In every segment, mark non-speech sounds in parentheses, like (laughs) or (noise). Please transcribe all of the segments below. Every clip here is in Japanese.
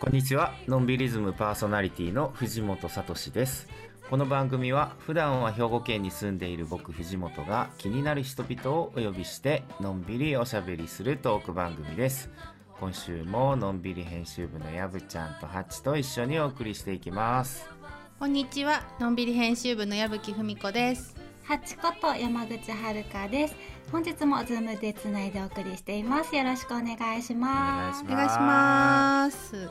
こんにちは。のんびりズムパーソナリティの藤本聡です。この番組は普段は兵庫県に住んでいる僕藤本が気になる人々をお呼びしてのんびりおしゃべりするトーク番組です。今週ものんびり編集部のやぶちゃんとハチと一緒にお送りしていきますこんにちは、のんびり編集部の矢吹文子です。ハチこと山口遥です。本日もズームでつないでお送りしています。よろしくお願いします。お願いします。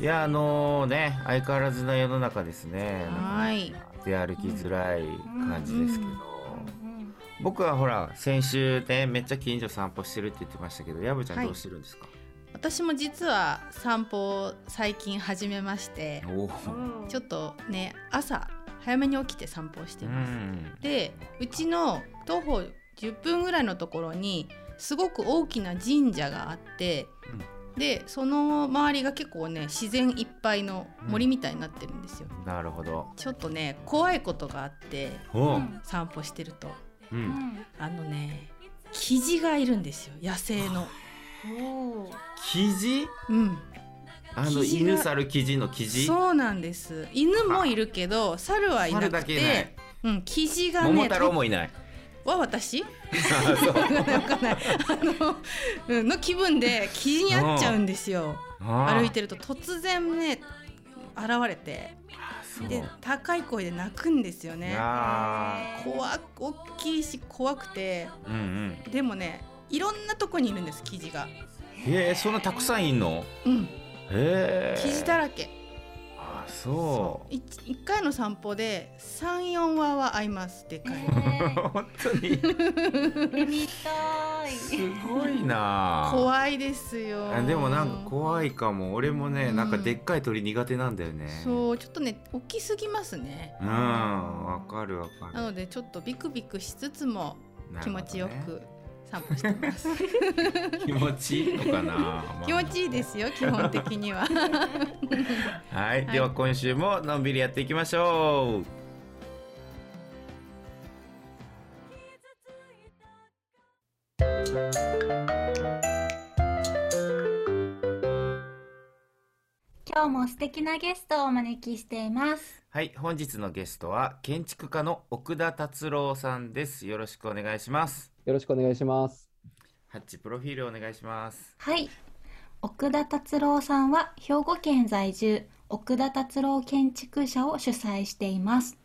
いやあのね相変わらずな世の中ですねはい。出歩きづらい感じですけど、うん僕はほら先週ねめっちゃ近所散歩してるって言ってましたけどやぶちゃんはいどうしてるんですか、私も実は散歩を最近始めまして、ちょっとね朝早めに起きて散歩をしてうます。ん。で、うちの徒歩10分ぐらいのところにすごく大きな神社があって、でその周りが結構ね自然いっぱいの森みたいになってるんですよ。なるほど。ちょっとね怖いことがあっておう、散歩してると。う、うんん。あのねキジがいるんですよ。野生の。(laughs) キジうん、あの犬猿キジのキジそうなんです。犬もいるけど猿はいなくて、うん、キジがね桃太郎もいない。とは私？(laughs) (laughs) あの、うん、の気分でキジに会っちゃうんですよ。歩いてると突然ね現れて。で高い声で泣くんですよね。あ怖大きいし怖くて。ーうんうん。でもねいろんなとこにいるんですキジが。へえそんなたくさんいんの？うん。へえ。キジだらけ。あそ一一回の散歩で三四羽は会いますでかい、う (laughs) 本当に？見みたい。すごいな。怖いですよ。あでもなんか怖いかも。俺もね、うん。なんかでっかい鳥苦手なんだよね。そうちょっとね大きすぎますね。うんわかるわかる。なのでちょっとビクビクしつつも気持なるほどね。ちよく散歩してます、(laughs) 気持ちいいのかな、まあ。気持ちいいですよ基本的には。(laughs) はい、では今週ものんびりやっていきましょう。今日も素敵なゲストをお招きしています。はい。本日のゲストは建築家の奥田達郎さんです。よろしくお願いしますよろしくお願いします。ハッチプロフィールお願いしますはい。奥田達郎さんは兵庫県在住、奥田達郎建築社を主催しています。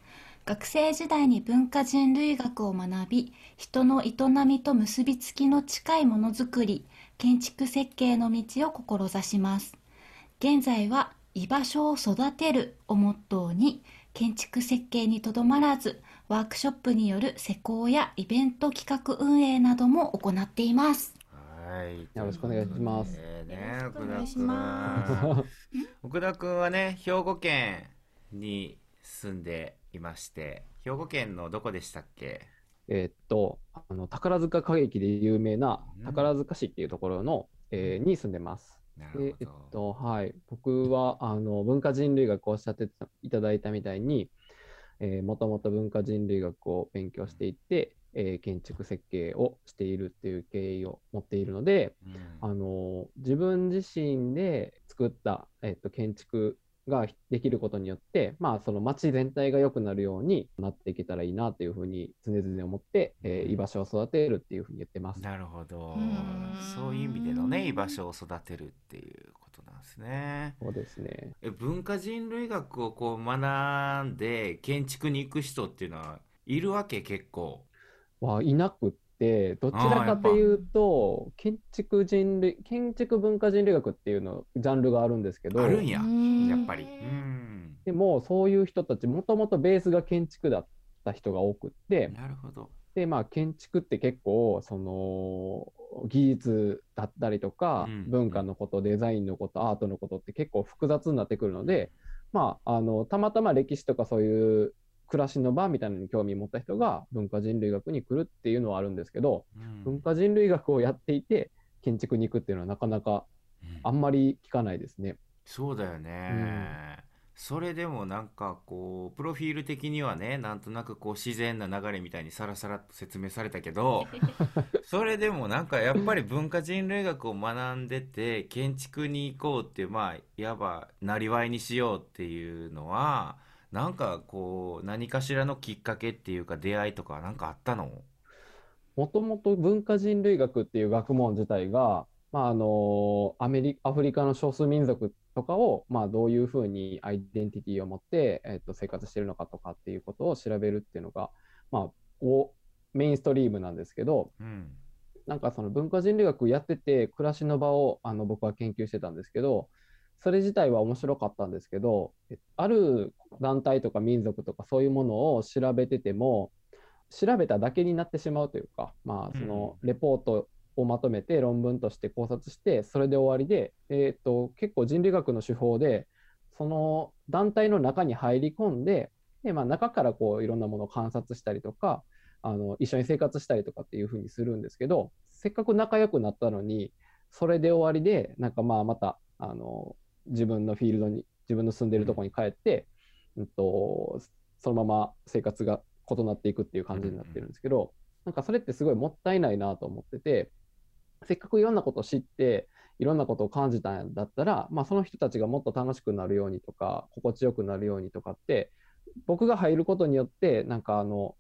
学生時代に文化人類学を学び、人の営みと結びつきの近いものづくり、建築設計の道を志します。現在は居場所を育てるをモットーに、建築設計にとどまらず、ワークショップによる施工やイベント企画運営なども行っています。はい。よろしくお願いします。えーねよろしくお奥田願いしま君奥田君 (laughs) はね兵庫県に住んでいまして兵庫県のどこでしたっけ？えーっと、あの宝塚歌劇で有名なうん。宝塚市っていうところの、えーに住んでます。でなる、えっと、はい、僕はあの文化人類学をおっしゃってたいただいたみたいに、えーもともと文化人類学を勉強していて、えー建築設計をしているっていう経緯を持っているので、うん。あの自分自身で作った、えっと、建築ができることによって、まあ、その街全体が良くなるようになっていけたらいいなというふうに常々思って、えー居場所を育てるっていうふうに言ってます。なるほど。うん。そういう意味でのね居場所を育てるっていうことなんですね。そうですね。え文化人類学をこう学んで建築に行く人っていうのはいるわけ結構。はいなくって、どちらかというと、建築人類、建築文化人類学っていうの、ジャンルがあるんですけど、あるんや。うんやっぱり。うん。でもそういう人たち、もともとベースが建築だった人が多くって、なるほど。で、まあ、建築って結構、その、技術だったりとか、うん。文化のこと、デザインのこと、アートのことって結構複雑になってくるので、まあ、あの、たまたま歴史とかそういう暮らしの場みたいなのに興味持った人が文化人類学に来るっていうのはあるんですけど、うん。文化人類学をやっていて、建築に行くっていうのはなかなかあんまり聞かないですね。そうだよね、それでもなんかこうプロフィール的にはねなんとなくこう自然な流れみたいにさらさらっと説明されたけど (laughs) それでもなんかやっぱり文化人類学を学んでて建築に行こうっていうまあいわばなりわいにしようっていうのはなんかこう何かしらのきっかけっていうか出会いとかなんかあったの？もともと文化人類学っていう学問自体が、まあ、あのアメリアフリカの少数民族とかを、まあ、どういうふうにアイデンティティを持って、えっと、生活してるのかとかっていうことを調べるっていうのが、まあ、おメインストリームなんですけどうん。なんかその文化人類学やってて暮らしの場をあの僕は研究してたんですけどそれ自体は面白かったんですけどえある団体とか民族とかそういうものを調べてても調べただけになってしまうというか、まあ、そのレポートをまとめて論文として考察してそれで終わりで、えー、と結構人類学の手法でその団体の中に入り込んでで、まあ、中からこういろんなものを観察したりとかあの一緒に生活したりとかっていうふうにするんですけどせっかく仲良くなったのにそれで終わりでなんかまあまたあの自分のフィールドに自分の住んでるとこに帰って、うん、とそのまま生活が異なっていくっていう感じになってるんですけど、なんかそれってすごいもったいないなと思っててせっかくいろんなことを知っていろんなことを感じたんだったら、まあ、その人たちがもっと楽しくなるようにとか心地よくなるようにとかって僕が入ることによってなんかあの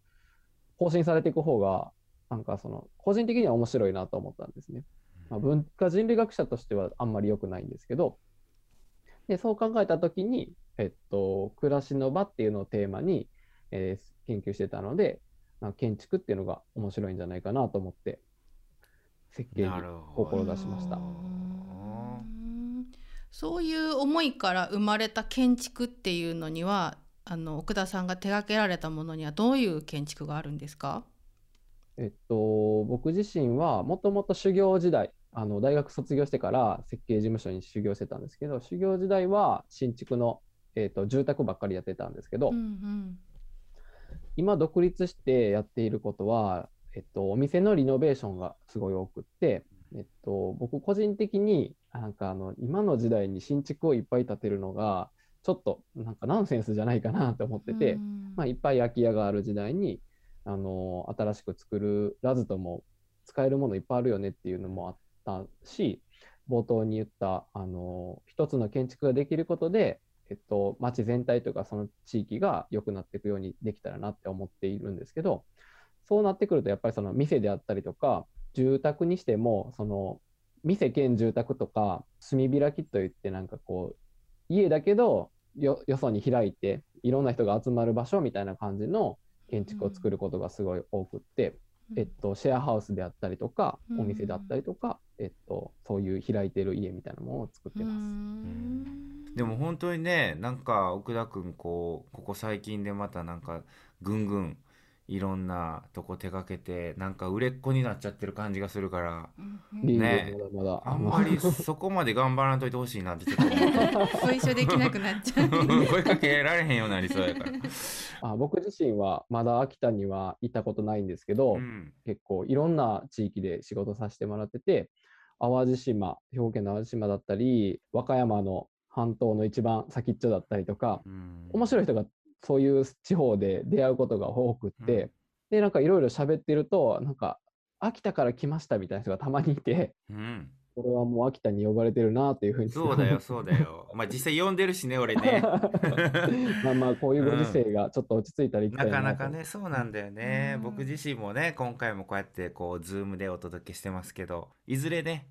更新されていく方がなんかその個人的には面白いなと思ったんですね。まあ、文化人類学者としてはあんまり良くないんですけどでそう考えた時に、えっと、暮らしの場っていうのをテーマに、えー研究してたので、まあ、建築っていうのが面白いんじゃないかなと思って設計に志しました。そういう思いから生まれた建築っていうのにはあの奥田さんが手掛けられたものにはどういう建築があるんですか？えっと、僕自身はもともと修行時代あの大学卒業してから設計事務所に修行してたんですけど修行時代は新築の、えっと、住宅ばっかりやってたんですけど、うんうん。今独立してやっていることは、えっと、お店のリノベーションがすごい多くって、えっと、僕個人的になんかあの今の時代に新築をいっぱい建てるのがちょっとなんかナンセンスじゃないかなと思ってて、うん。まあ、いっぱい空き家がある時代にあの新しく作るらずとも使えるものいっぱいあるよねっていうのもあったし冒頭に言ったあの一つの建築ができることで、えっと、町全体とかその地域が良くなっていくようにできたらなって思っているんですけどそうなってくるとやっぱりその店であったりとか住宅にしてもその店兼住宅とか炭開きといってなんかこう家だけどよよそに開いていろんな人が集まる場所みたいな感じの建築を作ることがすごい多くって、えっと、シェアハウスであったりとかうん。お店であったりとか、えっと、そういう開いてる家みたいなものを作ってうます。ん。でも本当にねなんか奥田君こうここ最近でまたなんかぐんぐんいろんなとこ手掛けてなんか売れっ子になっちゃってる感じがするからね。まだまだ。あんまり (laughs) そこまで頑張らんといてほしいなってちょっと思って。ご一緒できなくなっちゃう。(laughs) 声かけられへんようになりそうやから。(laughs) あ僕自身はまだ秋田には行ったことないんですけど、うん。結構いろんな地域で仕事させてもらってて淡路島兵庫県の淡路島だったり和歌山の半島の一番先っちょだったりとかうん。面白い人がそういう地方で出会うことが多くって、うん。でなんかいろいろ喋ってるとなんか秋田から来ましたみたいな人がたまにいてうん。これはもう秋田に呼ばれてるなっていうふうに。そうだよ (laughs) そうだよ。まあ実際呼んでるしね俺ね。(laughs) まあまあこういうご時世がちょっと落ち着いたら行きたないかなかねそうなんだよね、うん。僕自身もね今回もこうやってこうズームでお届けしてますけどいずれね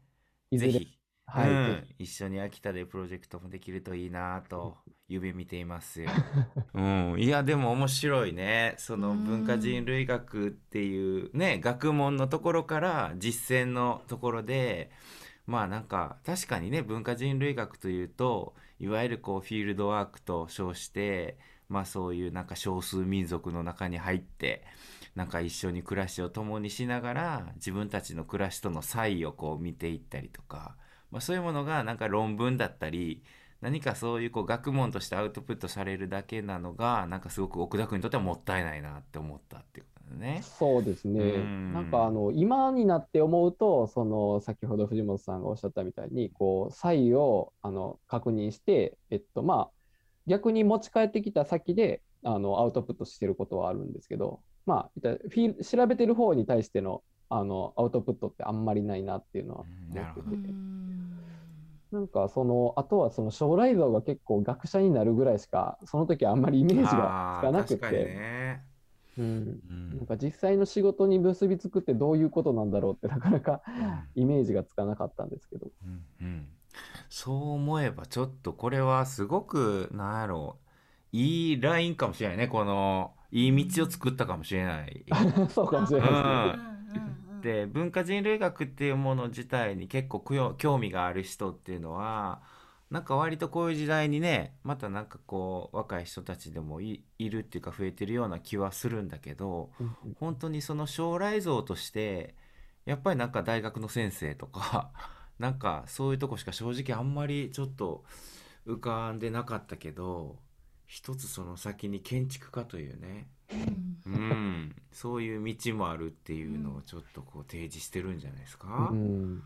いずれ。ぜひ、はい、うん一緒に秋田でプロジェクトもできるといいなと夢見ていますよ。(laughs) うん、いやでも面白いねそのうん文化人類学っていうね学問のところから実践のところでまあなんか確かにね文化人類学というといわゆるこうフィールドワークと称してまあそういうなんか少数民族の中に入ってなんか一緒に暮らしを共にしながら自分たちの暮らしとの差異をこう見ていったりとか、まあ、そういうものがなんか論文だったり何かそういうこう学問としてアウトプットされるだけなのがなんかすごく奥田君にとってはもったいないなって思ったっていうことだね。そうですね。うんなんかあの今になって思うと、その先ほど藤本さんがおっしゃったみたいに、こう差異をあの確認して、えっとまあ逆に持ち帰ってきた先であのアウトプットしてることはあるんですけど、まあ言ったらフィール調べてる方に対してのあのアウトプットってあんまりないなっていうのはうんなるほど思ってて。うんなんかそのあとはその将来像が結構学者になるぐらいしかその時あんまりイメージがつかなくて、ね。うん、うんなんか実際の仕事に結びつくってどういうことなんだろうってなかなかイメージがつかなかったんですけど。うんうんそう思えばちょっとこれはすごくなんやろういいラインかもしれないねこのいい道を作ったかもしれない。そうかもしれないですね。で文化人類学っていうもの自体に結構興味がある人っていうのはなんか割とこういう時代にねまたなんかこう若い人たちでもいいるっていうか増えてるような気はするんだけどうんうん。本当にその将来像としてやっぱりなんか大学の先生とか (laughs) なんかそういうとこしか正直あんまりちょっと浮かんでなかったけど一つその先に建築家というね。うん、そういう道もあるっていうのをちょっとこう提示してるんじゃないですか？うん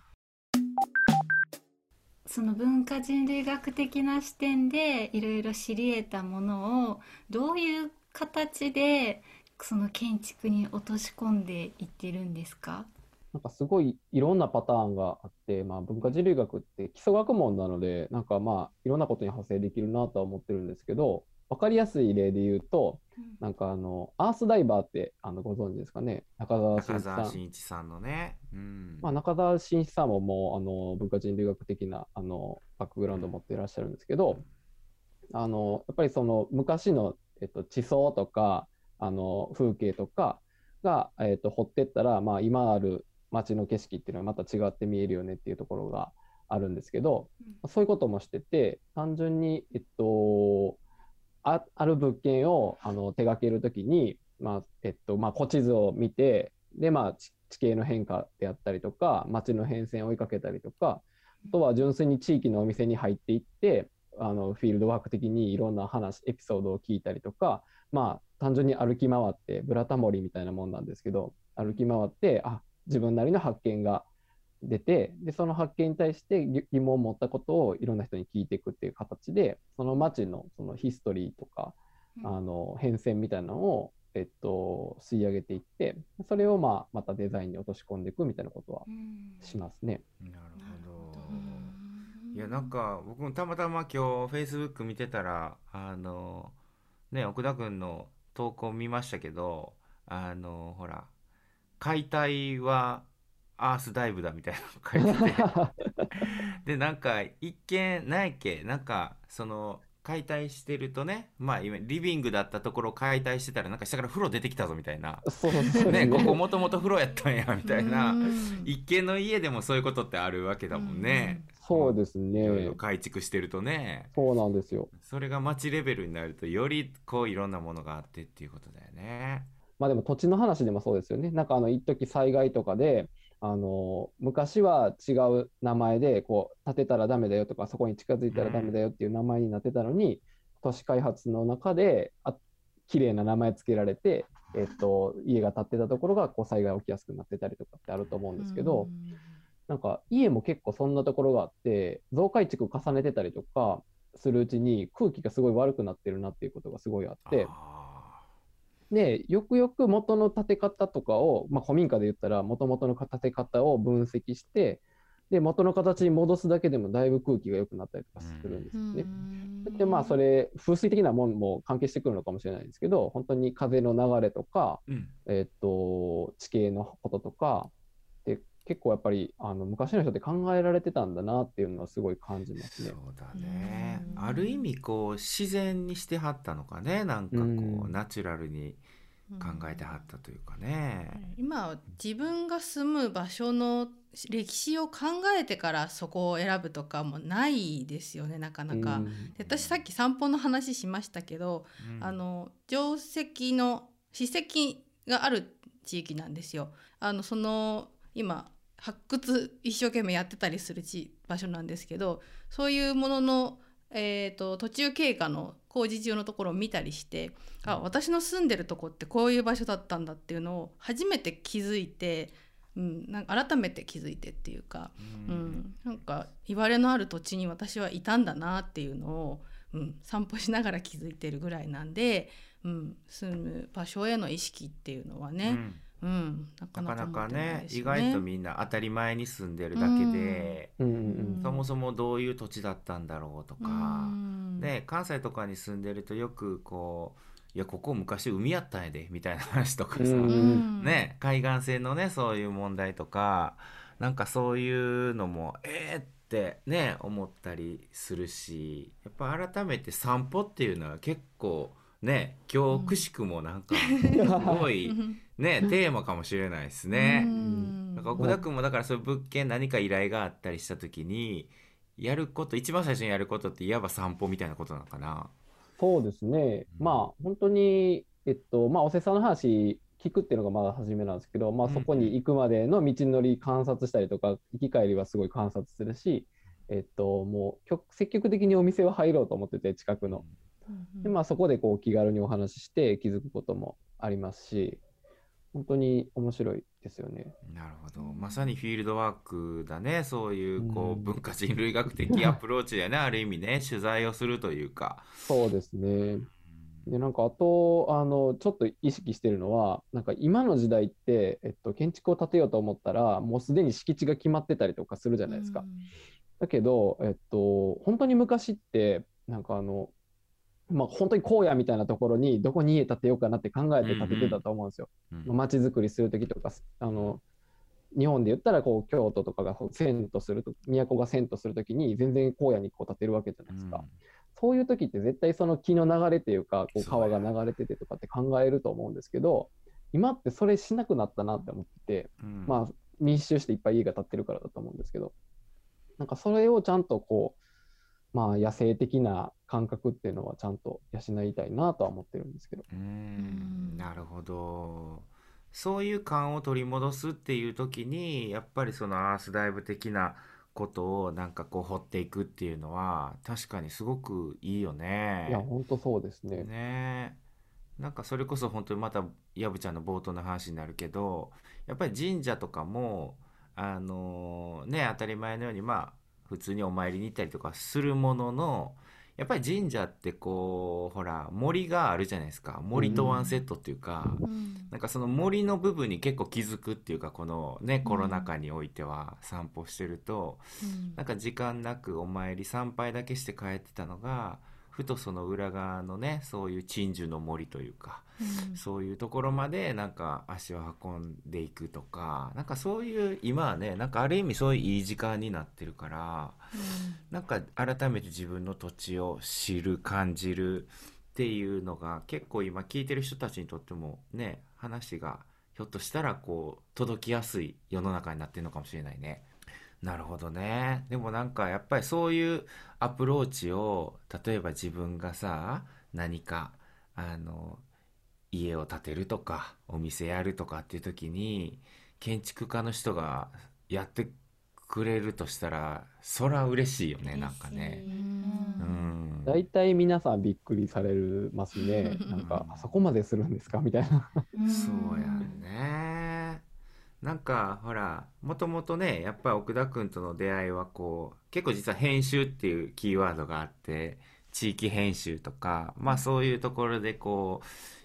その文化人類学的な視点でいろいろ知り得たものをどういう形でその建築に落とし込んでいってるんですか？なんかすごいいろんなパターンがあって、まあ、文化人類学って基礎学問なので、なんかまあいろんなことに派生できるなとは思ってるんですけど、分かりやすい例で言うと、なんかあの、アースダイバーってあのご存知ですかね、中澤慎中一さん。澤慎一さんのね。うん。まあ、中澤慎一さんももうあの文化人類学的なあのバックグラウンドを持っていらっしゃるんですけど、あのやっぱりその昔の、えっと、地層とかあの風景とかが、えっと、掘ってったら、まあ、今ある街の景色っていうのはまた違って見えるよねっていうところがあるんですけど、そういうこともしてて単純に、えっと、あある物件をあの手掛けるときに、まあえっとまあ、古地図を見てで、まあ、地形の変化であったりとか街の変遷を追いかけたりとかあとは純粋に地域のお店に入っていってあのフィールドワーク的にいろんな話エピソードを聞いたりとかまあ単純に歩き回ってブラタモリみたいなもんなんですけど歩き回ってあ自分なりの発見が出てでその発見に対して疑疑問を持ったことをいろんな人に聞いていくっていう形でその街のそのヒストリーとかあの変遷みたいなのを、えっと、吸い上げていってそれを、まあ、またデザインに落とし込んでいくみたいなことはしますね。なるほど。いやなんか僕もたまたま今日 Facebook 見てたらあのね奥田君の投稿見ましたけどあのほら解体はアースダイブだみたいなの書いてて (laughs) でなんか一見何やっけなんかその解体してるとねまあ今リビングだったところを解体してたらなんか下から風呂出てきたぞみたいなそうですねねここもともと風呂やったんやみたいなうん一見の家でもそういうことってあるわけだもんね。そうですねろ。改築してるとねそうなんですよ。それが街レベルになるとよりこういろんなものがあってっていうことだよね。まあでも土地の話でもそうですよね。なんかあの一時災害とかで、あの昔は違う名前でこう建てたらダメだよとかそこに近づいたらダメだよっていう名前になってたのに、都市開発の中であ綺麗な名前つけられて、えっと、家が建ってたところがこう災害起きやすくなってたりとかってあると思うんですけど、なんか家も結構そんなところがあって増改築重ねてたりとかするうちに空気がすごい悪くなってるなっていうことがすごいあって。あで、よくよく元の建て方とかを、まあ、古民家で言ったら、元々の建て方を分析して、で、元の形に戻すだけでもだいぶ空気が良くなったりとかするんですよね。で、まあ、それ、風水的なもんも関係してくるのかもしれないですけど、本当に風の流れとか、ーうん。えっと、地形のこととか、で、結構やっぱり、あの、昔の人って考えられてたんだなっていうのはすごい感じますね。そうだねうんある意味こう自然にしてはったのかねなんかこううんナチュラルに考えてはったというかね。今は自分が住む場所の歴史を考えてからそこを選ぶとかもないですよねなかなか。私さっき散歩の話しましたけど、うんあの定石の史跡がある地域なんですよ。あのその今発掘一生懸命やってたりする地場所なんですけどそういうもののえー、と途中経過の工事中のところを見たりしてあ私の住んでるとこってこういう場所だったんだっていうのを初めて気づいて、うん、なんか改めて気づいてっていうか、うんなんか言われのある土地に私はいたんだなっていうのを、うん、散歩しながら気づいてるぐらいなんで、うん、住む場所への意識っていうのはうね、ん。うんなかなかなかなか持ってないね。意外とみんな当たり前に住んでるだけで、うん。うんそもそもどういう土地だったんだろうとか、うん。ね、関西とかに住んでるとよくこう「いやここ昔海やったんやで」みたいな話とかさ、うん。うん。ね、海岸線のねそういう問題とかなんかそういうのもえーってね思ったりするしやっぱ改めて散歩っていうのは結構ね今日くしくもなんか (laughs) すごいねテーマかもしれないですね。うんなんか奥田君もだからそういう物件何か依頼があったりした時にやること一番最初にやることっていわば散歩みたいなことなのかな。そうですね。うんまあ、本当に、えっと、まあ、おせさんの話聞くっていうのがまだ初めなんですけど、まあ、うんそこに行くまでの道のり観察したりとか、行き帰りはすごい観察するし、えっと、もう、極積極的にお店は入ろうと思ってて、近くの。で、まあ、そこでこう気軽にお話しして気づくこともありますし、本当に面白いですよね。なるほどまさにフィールドワークだねそういうこううん文化人類学的 (laughs) アプローチだよねある意味ね取材をするというか。そうですね。で、なんかあと、あの、ちょっと意識してるのは、なんか今の時代って、えっと、建築を建てようと思ったら、もうすでに敷地が決まってたりとかするじゃないですか。だけど、えっと、本当に昔って、なんかあの、まあ、本当に荒野みたいなところにどこに家建てようかなって考えて建ててたと思うんですよ。うんまあ街づくりする時とか、あの、日本で言ったらこう京都とかが遷都すると、都が遷都するときに全然荒野にこう建てるわけじゃないですか。そういう時って絶対その木の流れっていうか、こう川が流れててとかって考えると思うんですけど、今ってそれしなくなったなって思ってて、うんまあ密集していっぱい家が建ってるからだと思うんですけど、なんかそれをちゃんとこう、まあ野生的な感覚っていうのはちゃんと養いたいなとは思ってるんですけど。うんんなるほどそういう感を取り戻すっていう時にやっぱりそのアースダイブ的なことをなんかこう掘っていくっていうのは確かにすごくいいよね。いや、本当そうですね。ねなんかそれこそ本当にまたやぶちゃんの冒頭の話になるけどやっぱり神社とかもあのね当たり前のようにまあ普通にお参りに行ったりとかするもののやっぱり神社ってこうほら森があるじゃないですか。森とワンセットっていうか、うん。なんかその森の部分に結構気づくっていうかこのねコロナ禍においては散歩してると、うん。なんか時間なくお参り参拝だけして帰ってたのがふとその裏側のねそういう鎮守の森というかうんそういうところまでなんか足を運んでいくとかなんかそういう今はねなんかある意味そういういい時間になってるからなんか改めて自分の土地を知る感じるっていうのが結構今聞いてる人たちにとってもね話がひょっとしたらこう届きやすい世の中になってるのかもしれないね。なるほどね。でもなんかやっぱりそういうアプローチを例えば自分がさ何かあの家を建てるとかお店やるとかっていう時に建築家の人がやってくれるとしたらそら嬉しいよねなんかね。うん。大体皆さんびっくりされますね。なんか、(laughs) あそこまでするんですか？みたいな。そうやんね。なんかほらもともとねやっぱり奥田君との出会いはこう結構実は編集っていうキーワードがあって地域編集とかまあそういうところでこ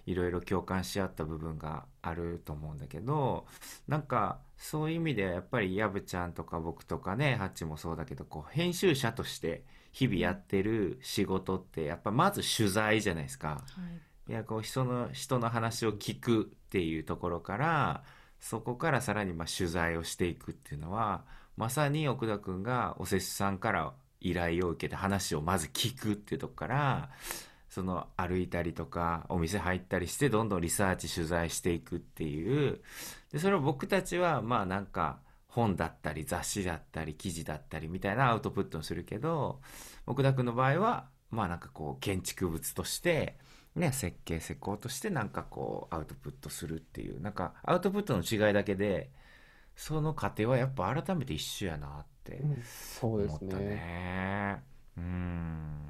ういろいろ共感し合った部分があると思うんだけどなんかそういう意味ではやっぱりやぶちゃんとか僕とかねハッチもそうだけどこう編集者として日々やってる仕事ってやっぱまず取材じゃないですか。はいいやこう人の人の話を聞くっていうところからそこからさらにまあ取材をしていくっていうのはまさに奥田君がお施主さんから依頼を受けて話をまず聞くっていうとこからその歩いたりとかお店入ったりしてどんどんリサーチ取材していくっていう。でそれを僕たちはまあなんか本だったり雑誌だったり記事だったりみたいなアウトプットをするけど奥田君の場合はまあなんかこう建築物としてね、設計施工としてなんかこうアウトプットするっていうなんかアウトプットの違いだけでその過程はやっぱ改めて一緒やなってそうです思ったね。ね。うん。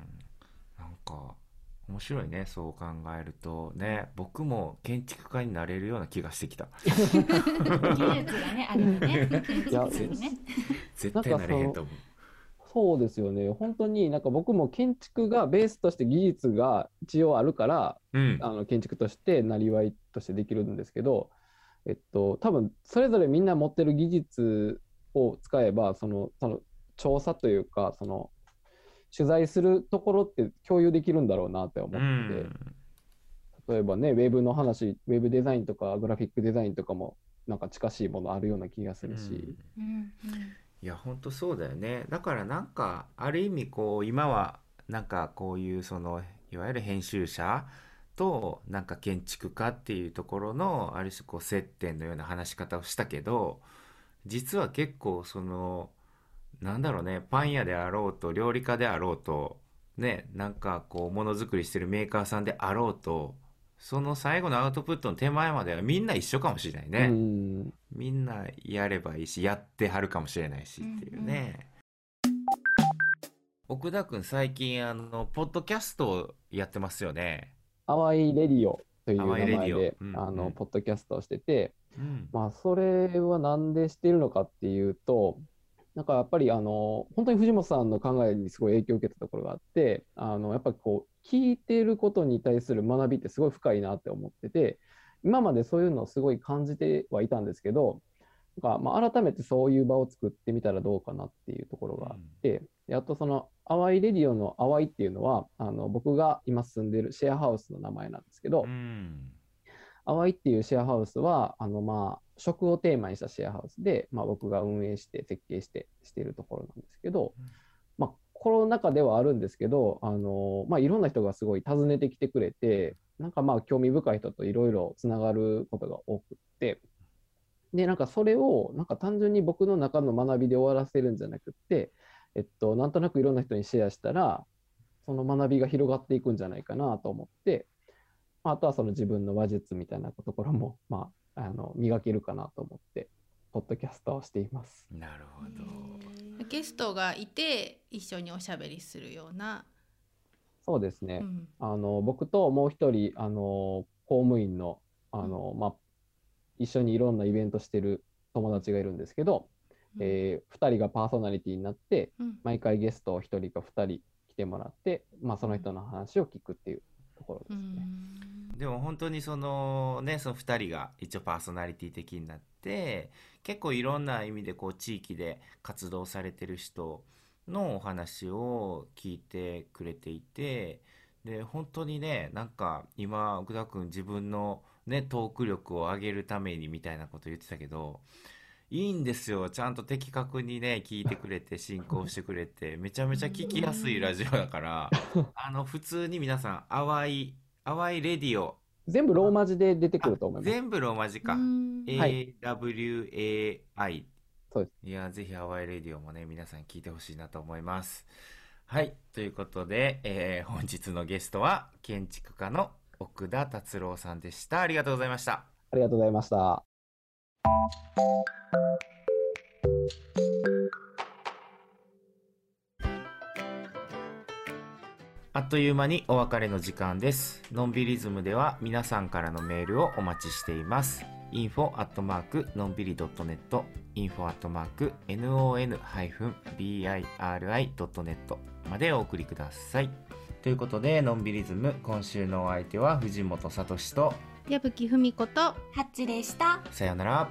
面白いねそう考えると。ね僕も建築家になれるような気がしてきた。技術がねあるね。絶対なれへんと思うそうですよね。本当になんか僕も建築がベースとして技術が一応あるから、うん。あの建築としてなりわいとしてできるんですけど、えっと、多分それぞれみんな持ってる技術を使えば、その、その調査というか、その取材するところって共有できるんだろうなって思うって、ん。例えばね、ウェブの話、ウェブデザインとかグラフィックデザインとかもなんか近しいものあるような気がするし、うんうんいや本当そうだよね。だからなんかある意味こう今はなんかこういうそのいわゆる編集者となんか建築家っていうところのある種こう接点のような話し方をしたけど実は結構そのなんだろうねパン屋であろうと料理家であろうとねなんかこうものづくりしてるメーカーさんであろうとその最後のアウトプットの手前まではみんな一緒かもしれないね。うん。みんなやればいいしやってはるかもしれないしっていうね、奥田くん最近あのポッドキャストをやってますよね。淡いレディオという名淡いレデ前でィオ、うんあの、うんポッドキャストをしてて、うん。まあ、それはなんでしているのかっていうと、なんかやっぱりあの、本当に藤本さんの考えにすごい影響を受けたところがあって、あの、やっぱりこう、聞いていることに対する学びってすごい深いなって思ってて、今までそういうのをすごい感じてはいたんですけど、なんかまあ改めてそういう場を作ってみたらどうかなっていうところがあって、であとその淡いレディオの淡いっていうのは、あの僕が今住んでるシェアハウスの名前なんですけど、淡いっていうシェアハウスは、あのまあ食をテーマにしたシェアハウスで、まあ、僕が運営して設計してしているところなんですけど、うん。まあ、コロナ禍ではあるんですけど、あのまあ、いろんな人がすごい訪ねてきてくれて、なんかまあ興味深い人といろいろつながることが多くって、で、なんかそれを、なんか単純に僕の中の学びで終わらせるんじゃなくって、えっと、なんとなくいろんな人にシェアしたら、その学びが広がっていくんじゃないかなと思って、まあ、あとはその自分の話術みたいなところも、(laughs) まあ、あの磨けるかなと思って、ポッドキャストをしています。なるほど。ゲストがいて一緒におしゃべりするような、そうですね。うん。あの僕ともう一人あの公務員のあの、まあ、一緒にいろんなイベントしてる友達がいるんですけど、えー、2人がパーソナリティになってうん。毎回ゲストを1人か2人来てもらって、まあ、その人の話を聞くっていうところうですね。んでも本当にそのねその2人が一応パーソナリティ的になって結構いろんな意味でこう地域で活動されてる人のお話を聞いてくれていてで本当にねなんか今奥田君自分のねトーク力を上げるためにみたいなこと言ってたけどいいんですよちゃんと的確にね聞いてくれて (laughs) 進行してくれてめちゃめちゃ聞きやすいラジオだからあの普通に皆さん淡い淡いレディオ全部ローマ字で出てくると思います。全部ローマ字か。AWAI。そうです。いや、ぜひ、淡いレディオもね、皆さん聞いてほしいなと思います。はい。ということで、えー本日のゲストは、建築家の奥田達郎さんでした。ありがとうございました。ありがとうございました。あっという間にお別れの時間です。のんびりズムでは皆さんからのメールをお待ちしています。info アットマークのんびり .net info アットマーク non-biri.net までお送りください。ということで、のんびりズム、今週のお相手は藤本聡と、矢吹文子とハッチでした。さようなら。